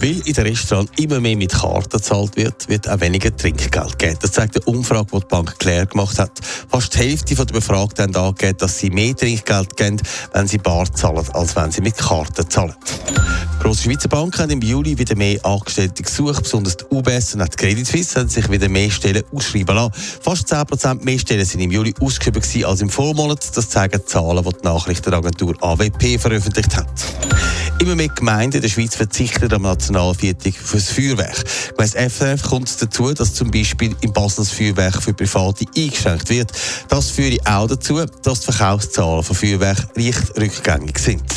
Weil in den Restaurants immer mehr mit Karten gezahlt wird, wird auch weniger Trinkgeld gegeben. Das zeigt eine Umfrage, die die Bank Claire gemacht hat. Fast die Hälfte der Befragten haben angegeben, dass sie mehr Trinkgeld geben, wenn sie bar zahlen, als wenn sie mit Karten zahlen. Grosse Schweizer Banken haben im Juli wieder mehr Angestellte gesucht, besonders die UBS und die Credit Suisse haben sich wieder mehr Stellen ausschreiben lassen. Fast 10% mehr Stellen sind im Juli ausgeschrieben als im Vormonat. Das zeigen die Zahlen, die die Nachrichtenagentur AWP veröffentlicht hat. Immer mehr Gemeinden in der Schweiz verzichten am Nationalviertag fürs Feuerwerk. Gemäss FRF kommt es dazu, dass zum Beispiel im Basel das Feuerwerk für Private eingeschränkt wird. Das führt auch dazu, dass die Verkaufszahlen von Feuerwerk leicht rückgängig sind.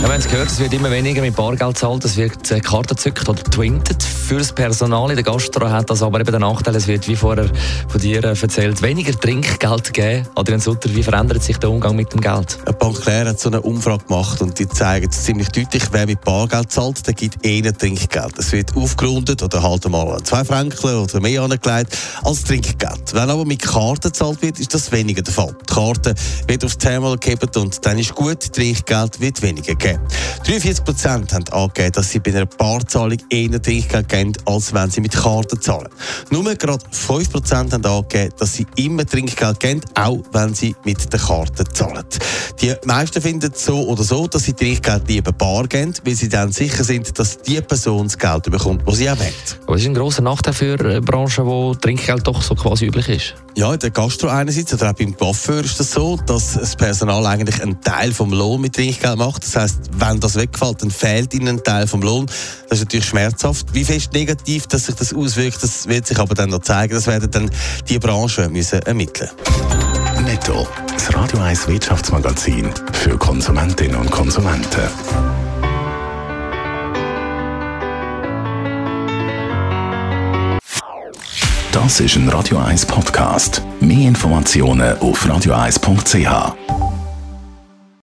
Ja, haben es gehört, es wird immer weniger mit Bargeld gezahlt, es wird äh, Karte gezückt oder twintet. Für das Personal in der Gastro hat das aber eben den Nachteil, es wird, wie vorher von dir äh, erzählt, weniger Trinkgeld geben. Adrian Sutter, wie verändert sich der Umgang mit dem Geld? Eine Bank hat so eine Umfrage gemacht und die zeigt ziemlich deutlich, wer mit Bargeld zahlt, der gibt eher Trinkgeld. Es wird aufgerundet oder halt mal zwei Franken oder mehr angelegt als Trinkgeld. Wenn aber mit Karte gezahlt wird, ist das weniger der Fall. Die Karte wird aufs Terminal gegeben und dann ist gut, Trinkgeld wird weniger gegeben. 43 Prozent haben angegeben, dass sie bei einer Barzahlung eher Trinkgeld geben, als wenn sie mit Karte zahlen. Nur gerade 5 Prozent haben angegeben, dass sie immer Trinkgeld geben, auch wenn sie mit der Karte zahlen. Die meisten finden so oder so, dass sie Trinkgeld lieber bar geben, weil sie dann sicher sind, dass die Person das Geld bekommt, das sie auch will. Aber es ist ein grosser Nachteil für äh, Branchen, wo Trinkgeld doch so quasi üblich ist. Ja, in der Gastro einerseits, oder auch beim Coiffeur ist das so, dass das Personal eigentlich einen Teil vom Lohn mit Trinkgeld macht. Das heißt, wenn das wegfällt, dann fehlt ihnen ein Teil vom Lohn. Das ist natürlich schmerzhaft. Wie fest negativ dass sich das auswirkt, das wird sich aber dann noch zeigen. Das werden dann die Branchen müssen ermitteln. Netto, das Radio 1 Wirtschaftsmagazin für Konsumentinnen und Konsumenten. Das ist ein Radio 1 Podcast. Mehr Informationen auf radio1.ch.